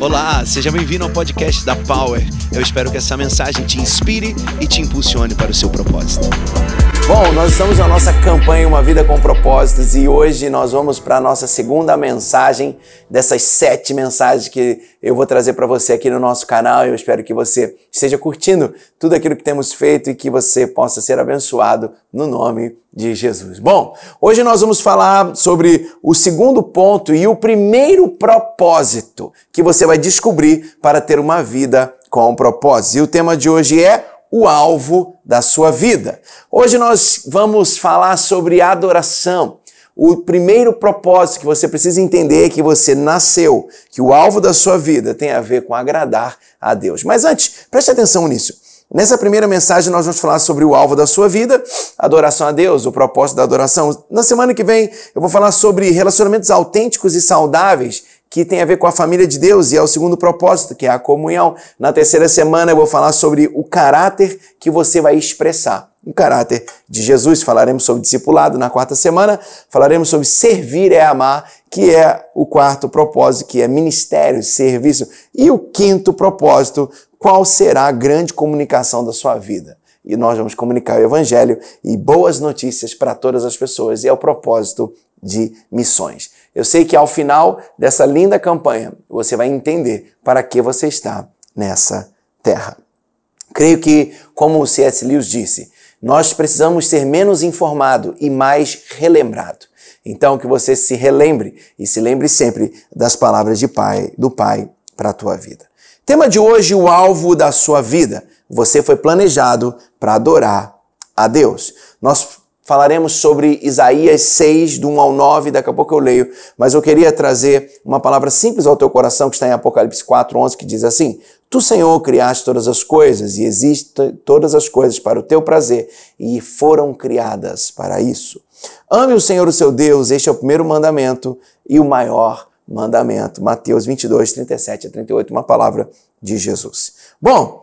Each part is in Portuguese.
Olá, seja bem-vindo ao podcast da Power. Eu espero que essa mensagem te inspire e te impulsione para o seu propósito. Bom, nós estamos na nossa campanha Uma Vida com Propósitos e hoje nós vamos para a nossa segunda mensagem dessas sete mensagens que eu vou trazer para você aqui no nosso canal. Eu espero que você esteja curtindo tudo aquilo que temos feito e que você possa ser abençoado no nome de Jesus. Bom, hoje nós vamos falar sobre o segundo ponto e o primeiro propósito que você vai descobrir para ter uma vida com propósito. E o tema de hoje é o alvo da sua vida. Hoje nós vamos falar sobre adoração. O primeiro propósito que você precisa entender é que você nasceu, que o alvo da sua vida tem a ver com agradar a Deus. Mas antes, preste atenção nisso. Nessa primeira mensagem, nós vamos falar sobre o alvo da sua vida, adoração a Deus, o propósito da adoração. Na semana que vem, eu vou falar sobre relacionamentos autênticos e saudáveis que tem a ver com a família de Deus e é o segundo propósito, que é a comunhão. Na terceira semana eu vou falar sobre o caráter que você vai expressar. O caráter de Jesus, falaremos sobre discipulado. Na quarta semana, falaremos sobre servir é amar, que é o quarto propósito, que é ministério, serviço. E o quinto propósito, qual será a grande comunicação da sua vida? E nós vamos comunicar o evangelho e boas notícias para todas as pessoas. E é o propósito de missões. Eu sei que ao final dessa linda campanha você vai entender para que você está nessa terra. Creio que, como o C.S. Lewis disse, nós precisamos ser menos informado e mais relembrado. Então, que você se relembre e se lembre sempre das palavras de pai, do Pai para a tua vida. Tema de hoje, o alvo da sua vida. Você foi planejado para adorar a Deus. Nós falaremos sobre Isaías 6, do 1 ao 9, daqui a pouco eu leio, mas eu queria trazer uma palavra simples ao teu coração, que está em Apocalipse 4, 11, que diz assim, Tu, Senhor, criaste todas as coisas e existem todas as coisas para o teu prazer e foram criadas para isso. Ame o Senhor, o seu Deus, este é o primeiro mandamento e o maior mandamento. Mateus 22, 37 a 38, uma palavra de Jesus. Bom,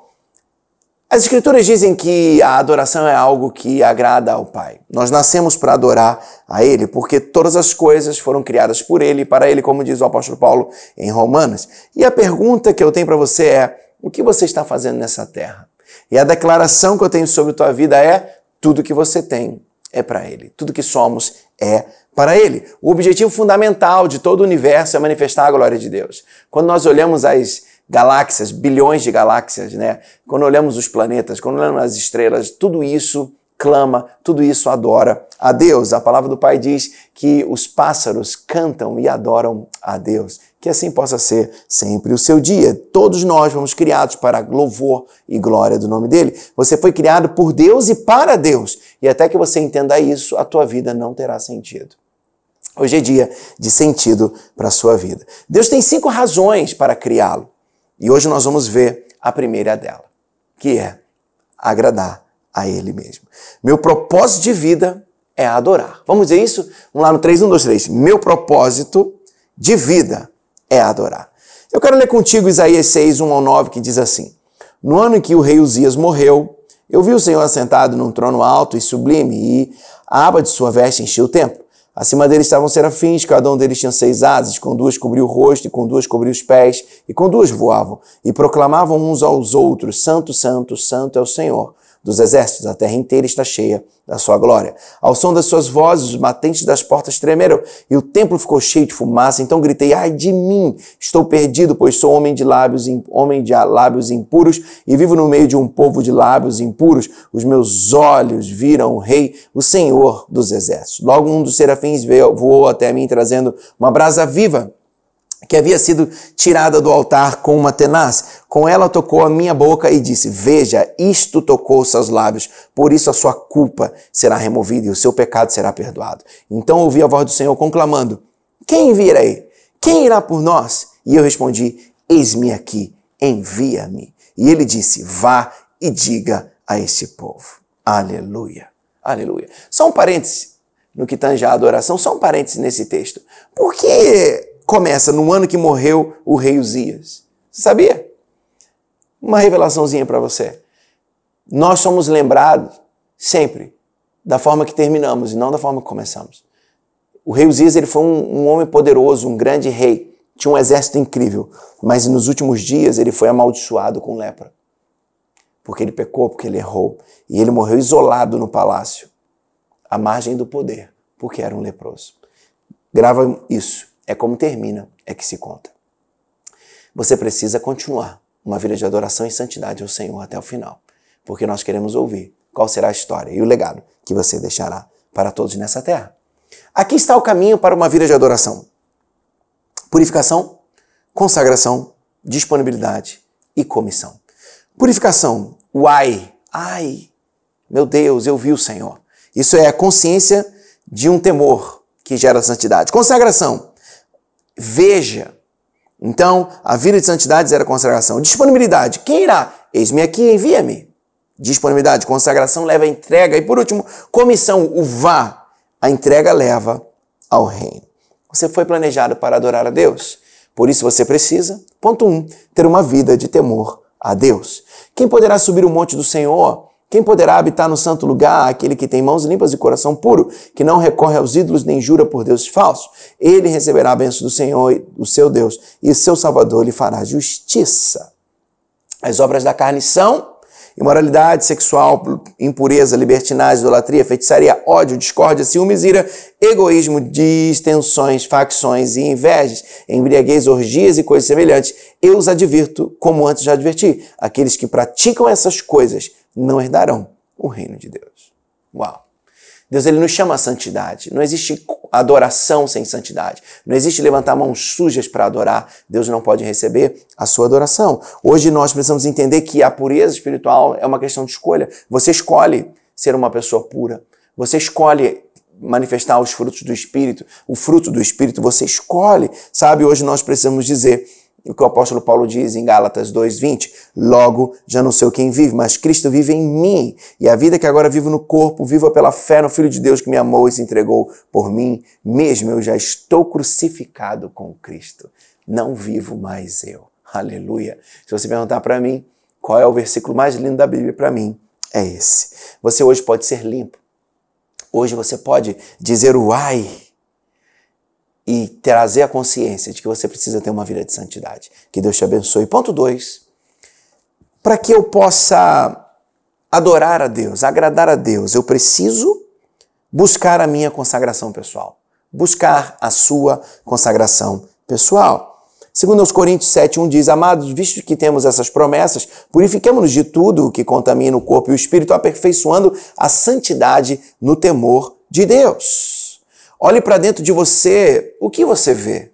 as Escrituras dizem que a adoração é algo que agrada ao Pai. Nós nascemos para adorar a Ele, porque todas as coisas foram criadas por Ele e para Ele, como diz o apóstolo Paulo em Romanos. E a pergunta que eu tenho para você é: o que você está fazendo nessa terra? E a declaração que eu tenho sobre tua vida é: tudo que você tem é para Ele, tudo que somos é para Ele. O objetivo fundamental de todo o universo é manifestar a glória de Deus. Quando nós olhamos as galáxias, bilhões de galáxias, né? Quando olhamos os planetas, quando olhamos as estrelas, tudo isso clama, tudo isso adora a Deus. A palavra do Pai diz que os pássaros cantam e adoram a Deus. Que assim possa ser sempre o seu dia. Todos nós fomos criados para louvor e glória do nome dele. Você foi criado por Deus e para Deus. E até que você entenda isso, a tua vida não terá sentido. Hoje é dia de sentido para a sua vida. Deus tem cinco razões para criá-lo. E hoje nós vamos ver a primeira dela, que é agradar a Ele mesmo. Meu propósito de vida é adorar. Vamos dizer isso? Vamos lá no 3, 1, 2, 3. Meu propósito de vida é adorar. Eu quero ler contigo Isaías 6, 1 ao 9, que diz assim: No ano em que o rei Uzias morreu, eu vi o Senhor assentado num trono alto e sublime, e a aba de sua veste encheu o templo. Acima deles estavam serafins, cada um deles tinha seis asas, com duas cobriu o rosto, e com duas cobriu os pés, e com duas voavam, e proclamavam uns aos outros: Santo, Santo, Santo é o Senhor dos exércitos, a terra inteira está cheia da sua glória. Ao som das suas vozes, os batentes das portas tremeram e o templo ficou cheio de fumaça. Então gritei: Ai de mim, estou perdido, pois sou homem de lábios, homem de lábios impuros e vivo no meio de um povo de lábios impuros. Os meus olhos viram o Rei, o Senhor dos exércitos. Logo um dos serafins veio, voou até mim trazendo uma brasa viva que havia sido tirada do altar com uma tenaz. Com ela tocou a minha boca e disse: Veja, isto tocou seus lábios, por isso a sua culpa será removida e o seu pecado será perdoado. Então ouvi a voz do Senhor conclamando: Quem virei? Quem irá por nós? E eu respondi: Eis-me aqui, envia-me. E ele disse: Vá e diga a esse povo. Aleluia. Aleluia. Só um parêntese no que tange a adoração, só um parêntese nesse texto. Por que começa no ano que morreu o rei Uzias. Você sabia? Uma revelaçãozinha para você. Nós somos lembrados sempre da forma que terminamos e não da forma que começamos. O rei Uzias ele foi um, um homem poderoso, um grande rei, tinha um exército incrível, mas nos últimos dias ele foi amaldiçoado com lepra. Porque ele pecou, porque ele errou. E ele morreu isolado no palácio, à margem do poder, porque era um leproso. Grava isso. É como termina, é que se conta. Você precisa continuar uma vida de adoração e santidade ao Senhor até o final, porque nós queremos ouvir qual será a história e o legado que você deixará para todos nessa terra. Aqui está o caminho para uma vida de adoração: purificação, consagração, disponibilidade e comissão. Purificação, uai, ai, meu Deus, eu vi o Senhor. Isso é a consciência de um temor que gera santidade. Consagração, veja. Então, a vida de santidade era consagração. Disponibilidade, quem irá? Eis-me aqui, envia-me. Disponibilidade, consagração leva a entrega. E por último, comissão, o vá. A entrega leva ao reino. Você foi planejado para adorar a Deus. Por isso você precisa, ponto um, ter uma vida de temor a Deus. Quem poderá subir o monte do Senhor? Quem poderá habitar no santo lugar? Aquele que tem mãos limpas e coração puro, que não recorre aos ídolos nem jura por Deus falso. Ele receberá a bênção do Senhor, o seu Deus, e seu Salvador lhe fará justiça. As obras da carne são imoralidade sexual, impureza, libertinagem, idolatria, feitiçaria, ódio, discórdia, ciúmes, ira, egoísmo, distensões, facções e invejas, embriaguez, orgias e coisas semelhantes. Eu os advirto, como antes já adverti, aqueles que praticam essas coisas não herdarão o reino de Deus. Uau! Deus ele nos chama a santidade. Não existe adoração sem santidade. Não existe levantar mãos sujas para adorar. Deus não pode receber a sua adoração. Hoje nós precisamos entender que a pureza espiritual é uma questão de escolha. Você escolhe ser uma pessoa pura. Você escolhe manifestar os frutos do Espírito. O fruto do Espírito você escolhe. Sabe, hoje nós precisamos dizer o que o apóstolo Paulo diz em Gálatas 2:20, logo já não sei quem vive, mas Cristo vive em mim, e a vida que agora vivo no corpo, vivo pela fé no filho de Deus que me amou e se entregou por mim, mesmo eu já estou crucificado com Cristo. Não vivo mais eu. Aleluia. Se você perguntar para mim, qual é o versículo mais lindo da Bíblia para mim? É esse. Você hoje pode ser limpo. Hoje você pode dizer uai, e trazer a consciência de que você precisa ter uma vida de santidade. Que Deus te abençoe. Ponto 2. Para que eu possa adorar a Deus, agradar a Deus, eu preciso buscar a minha consagração pessoal. Buscar a sua consagração pessoal. Segundo aos Coríntios 7:1 diz: Amados, visto que temos essas promessas, purifiquemo-nos de tudo o que contamina o corpo e o espírito, aperfeiçoando a santidade no temor de Deus. Olhe para dentro de você, o que você vê?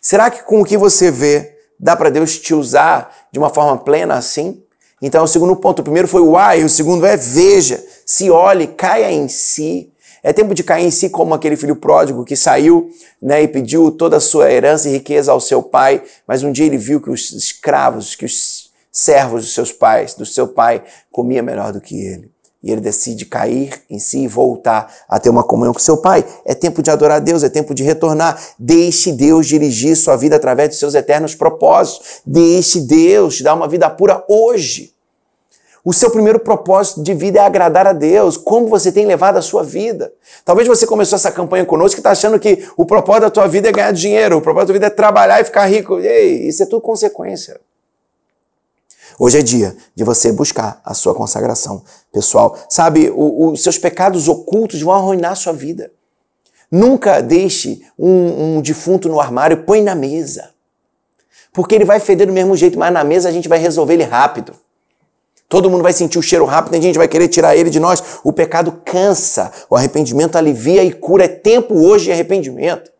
Será que com o que você vê dá para Deus te usar de uma forma plena assim? Então, o segundo ponto, o primeiro foi o ai, o segundo é veja, se olhe, caia em si. É tempo de cair em si como aquele filho pródigo que saiu né, e pediu toda a sua herança e riqueza ao seu pai, mas um dia ele viu que os escravos, que os servos dos seus pais, do seu pai, comia melhor do que ele e ele decide cair em si e voltar a ter uma comunhão com seu pai. É tempo de adorar a Deus, é tempo de retornar. Deixe Deus dirigir sua vida através de seus eternos propósitos. Deixe Deus te dar uma vida pura hoje. O seu primeiro propósito de vida é agradar a Deus. Como você tem levado a sua vida? Talvez você começou essa campanha conosco e está achando que o propósito da tua vida é ganhar dinheiro, o propósito da tua vida é trabalhar e ficar rico. Ei, isso é tudo consequência. Hoje é dia de você buscar a sua consagração pessoal. Sabe, os seus pecados ocultos vão arruinar a sua vida. Nunca deixe um, um defunto no armário, põe na mesa. Porque ele vai feder do mesmo jeito, mas na mesa a gente vai resolver ele rápido. Todo mundo vai sentir o cheiro rápido, a gente vai querer tirar ele de nós. O pecado cansa, o arrependimento alivia e cura. É tempo hoje de arrependimento.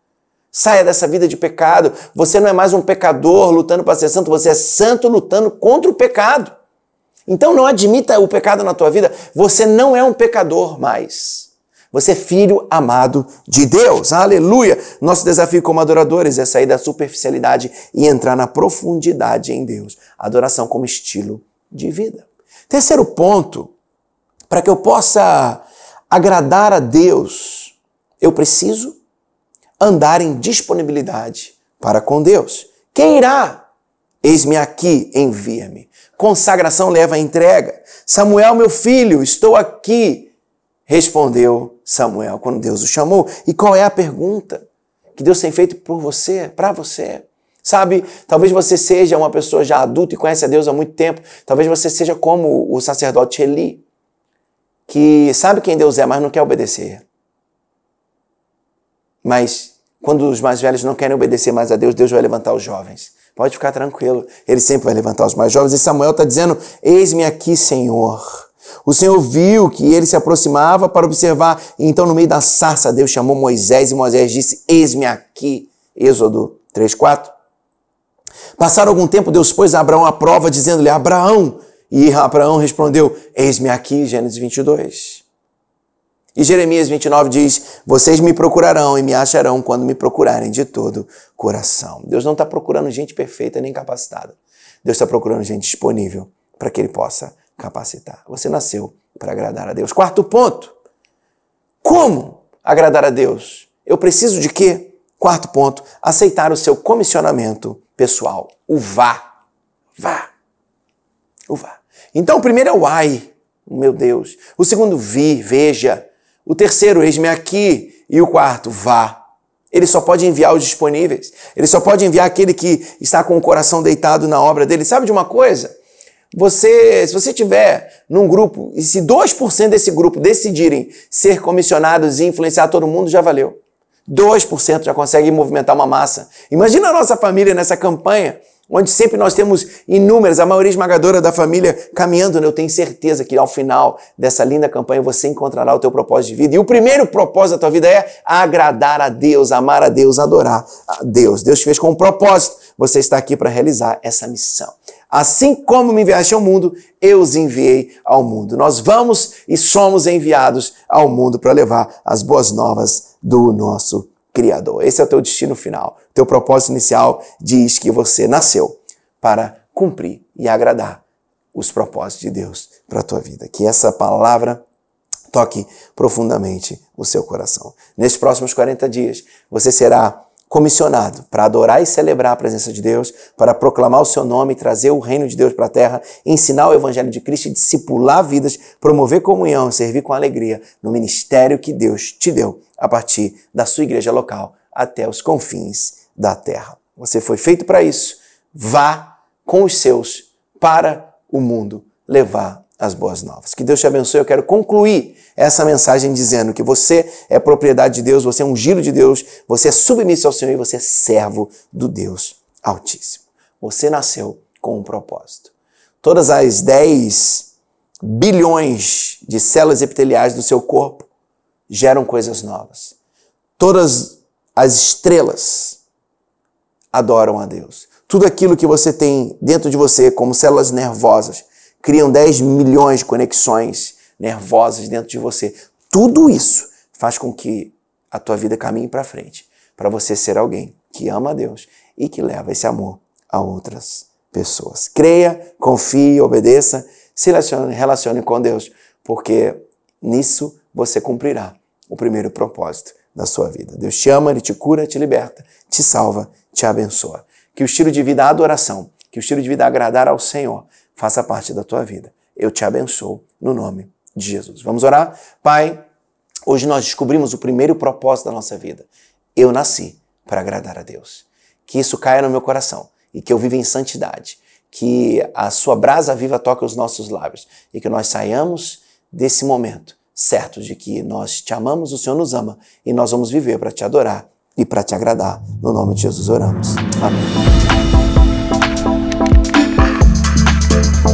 Saia dessa vida de pecado. Você não é mais um pecador lutando para ser santo, você é santo lutando contra o pecado. Então não admita o pecado na tua vida. Você não é um pecador mais. Você é filho amado de Deus. Aleluia! Nosso desafio como adoradores é sair da superficialidade e entrar na profundidade em Deus. Adoração como estilo de vida. Terceiro ponto, para que eu possa agradar a Deus, eu preciso andar em disponibilidade para com Deus. Quem irá? Eis-me aqui, envia-me. Consagração leva a entrega. Samuel, meu filho, estou aqui. Respondeu Samuel quando Deus o chamou. E qual é a pergunta que Deus tem feito por você, para você. Sabe, talvez você seja uma pessoa já adulta e conhece a Deus há muito tempo. Talvez você seja como o sacerdote Eli, que sabe quem Deus é, mas não quer obedecer. Mas quando os mais velhos não querem obedecer mais a Deus, Deus vai levantar os jovens. Pode ficar tranquilo, ele sempre vai levantar os mais jovens. E Samuel está dizendo: Eis-me aqui, Senhor. O Senhor viu que ele se aproximava para observar, e então, no meio da sarça, Deus chamou Moisés, e Moisés disse: Eis-me aqui. Êxodo 3, 4. Passaram algum tempo, Deus pôs a Abraão à prova, dizendo-lhe: Abraão. E Abraão respondeu: Eis-me aqui, Gênesis 22. E Jeremias 29 diz: Vocês me procurarão e me acharão quando me procurarem de todo coração. Deus não está procurando gente perfeita nem capacitada. Deus está procurando gente disponível para que Ele possa capacitar. Você nasceu para agradar a Deus. Quarto ponto: Como agradar a Deus? Eu preciso de quê? Quarto ponto: aceitar o seu comissionamento pessoal. O vá. Vá. O vá. Então, o primeiro é o ai, meu Deus. O segundo, vi, veja. O terceiro, eis-me aqui. E o quarto, vá. Ele só pode enviar os disponíveis. Ele só pode enviar aquele que está com o coração deitado na obra dele. Sabe de uma coisa? Você, se você tiver num grupo e se 2% desse grupo decidirem ser comissionados e influenciar todo mundo, já valeu. 2% já consegue movimentar uma massa. Imagina a nossa família nessa campanha onde sempre nós temos inúmeras, a maioria esmagadora da família caminhando, né? eu tenho certeza que ao final dessa linda campanha você encontrará o teu propósito de vida. E o primeiro propósito da tua vida é agradar a Deus, amar a Deus, adorar a Deus. Deus te fez com um propósito. Você está aqui para realizar essa missão. Assim como me enviaste ao mundo, eu os enviei ao mundo. Nós vamos e somos enviados ao mundo para levar as boas novas do nosso Criador. Esse é o teu destino final. Teu propósito inicial diz que você nasceu para cumprir e agradar os propósitos de Deus para a tua vida. Que essa palavra toque profundamente o seu coração. Nesses próximos 40 dias, você será comissionado para adorar e celebrar a presença de Deus, para proclamar o seu nome, trazer o reino de Deus para a terra, ensinar o evangelho de Cristo, discipular vidas, promover comunhão, servir com alegria no ministério que Deus te deu a partir da sua igreja local até os confins da terra. Você foi feito para isso. Vá com os seus para o mundo levar as boas novas. Que Deus te abençoe. Eu quero concluir essa mensagem dizendo que você é propriedade de Deus, você é um giro de Deus, você é submisso ao Senhor e você é servo do Deus Altíssimo. Você nasceu com um propósito. Todas as 10 bilhões de células epiteliais do seu corpo geram coisas novas. Todas as estrelas adoram a Deus. Tudo aquilo que você tem dentro de você, como células nervosas, criam 10 milhões de conexões nervosas dentro de você. Tudo isso faz com que a tua vida caminhe para frente, para você ser alguém que ama a Deus e que leva esse amor a outras pessoas. Creia, confie, obedeça, se relacione, relacione com Deus, porque nisso você cumprirá o primeiro propósito da sua vida. Deus te ama, Ele te cura, te liberta, te salva, te abençoa. Que o estilo de vida adoração, que o estilo de vida agradar ao Senhor faça parte da tua vida. Eu te abençoo no nome de Jesus. Vamos orar? Pai, hoje nós descobrimos o primeiro propósito da nossa vida. Eu nasci para agradar a Deus. Que isso caia no meu coração e que eu viva em santidade. Que a sua brasa viva toque os nossos lábios e que nós saiamos desse momento certos de que nós te amamos, o Senhor nos ama e nós vamos viver para te adorar e para te agradar. No nome de Jesus oramos. Amém. Thank you.